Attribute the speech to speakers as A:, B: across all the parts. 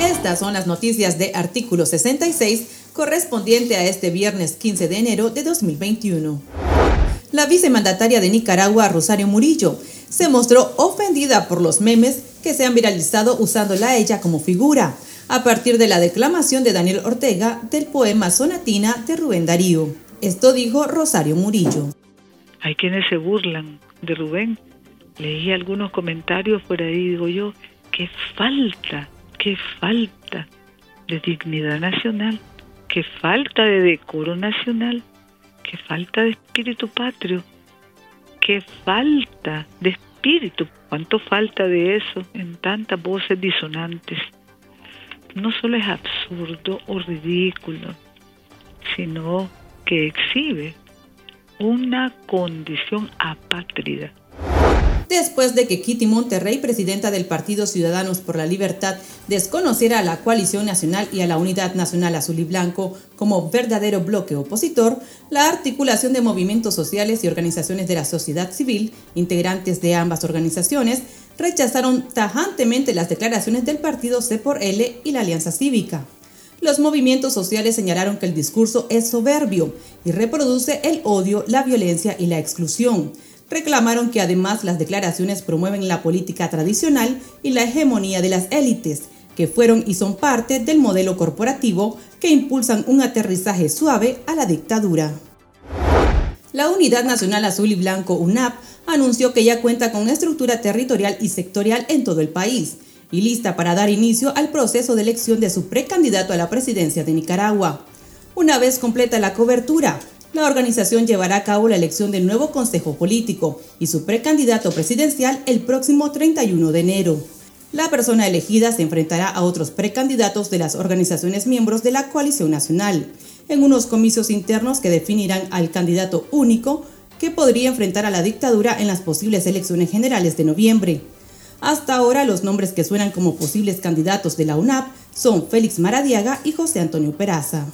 A: Estas son las noticias de artículo 66 correspondiente a este viernes 15 de enero de 2021. La vicemandataria de Nicaragua, Rosario Murillo, se mostró ofendida por los memes que se han viralizado usándola a ella como figura, a partir de la declamación de Daniel Ortega del poema Sonatina de Rubén Darío. Esto dijo Rosario Murillo.
B: Hay quienes se burlan de Rubén. Leí algunos comentarios por ahí, digo yo, qué falta, qué falta de dignidad nacional, qué falta de decoro nacional, qué falta de espíritu patrio, qué falta de espíritu, cuánto falta de eso en tantas voces disonantes. No solo es absurdo o ridículo, sino que exhibe una condición apátrida.
A: Después de que Kitty Monterrey, presidenta del Partido Ciudadanos por la Libertad, desconociera a la coalición nacional y a la Unidad Nacional Azul y Blanco como verdadero bloque opositor, la articulación de movimientos sociales y organizaciones de la sociedad civil, integrantes de ambas organizaciones, rechazaron tajantemente las declaraciones del partido C por L y la Alianza Cívica. Los movimientos sociales señalaron que el discurso es soberbio y reproduce el odio, la violencia y la exclusión. Reclamaron que además las declaraciones promueven la política tradicional y la hegemonía de las élites, que fueron y son parte del modelo corporativo que impulsan un aterrizaje suave a la dictadura. La Unidad Nacional Azul y Blanco UNAP anunció que ya cuenta con estructura territorial y sectorial en todo el país y lista para dar inicio al proceso de elección de su precandidato a la presidencia de Nicaragua. Una vez completa la cobertura, la organización llevará a cabo la elección del nuevo Consejo Político y su precandidato presidencial el próximo 31 de enero. La persona elegida se enfrentará a otros precandidatos de las organizaciones miembros de la coalición nacional, en unos comicios internos que definirán al candidato único que podría enfrentar a la dictadura en las posibles elecciones generales de noviembre. Hasta ahora los nombres que suenan como posibles candidatos de la UNAP son Félix Maradiaga y José Antonio Peraza.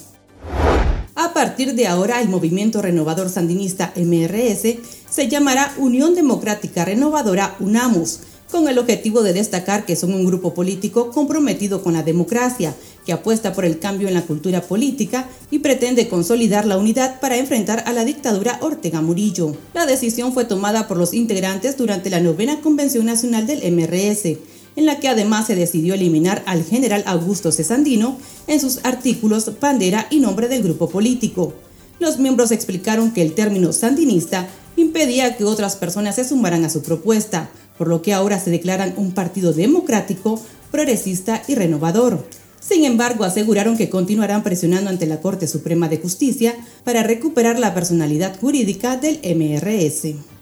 A: A partir de ahora, el Movimiento Renovador Sandinista MRS se llamará Unión Democrática Renovadora UNAMUS, con el objetivo de destacar que son un grupo político comprometido con la democracia, que apuesta por el cambio en la cultura política y pretende consolidar la unidad para enfrentar a la dictadura Ortega Murillo. La decisión fue tomada por los integrantes durante la novena Convención Nacional del MRS, en la que además se decidió eliminar al general Augusto Cesandino en sus artículos bandera y nombre del grupo político. Los miembros explicaron que el término sandinista impedía que otras personas se sumaran a su propuesta, por lo que ahora se declaran un partido democrático, progresista y renovador. Sin embargo, aseguraron que continuarán presionando ante la Corte Suprema de Justicia para recuperar la personalidad jurídica del MRS.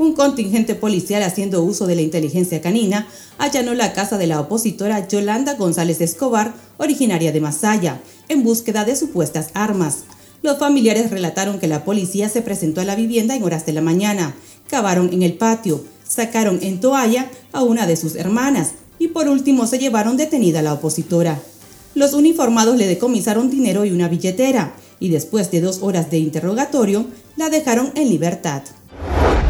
A: Un contingente policial haciendo uso de la inteligencia canina allanó la casa de la opositora Yolanda González Escobar, originaria de Masaya, en búsqueda de supuestas armas. Los familiares relataron que la policía se presentó a la vivienda en horas de la mañana, cavaron en el patio, sacaron en toalla a una de sus hermanas y por último se llevaron detenida a la opositora. Los uniformados le decomisaron dinero y una billetera y después de dos horas de interrogatorio la dejaron en libertad.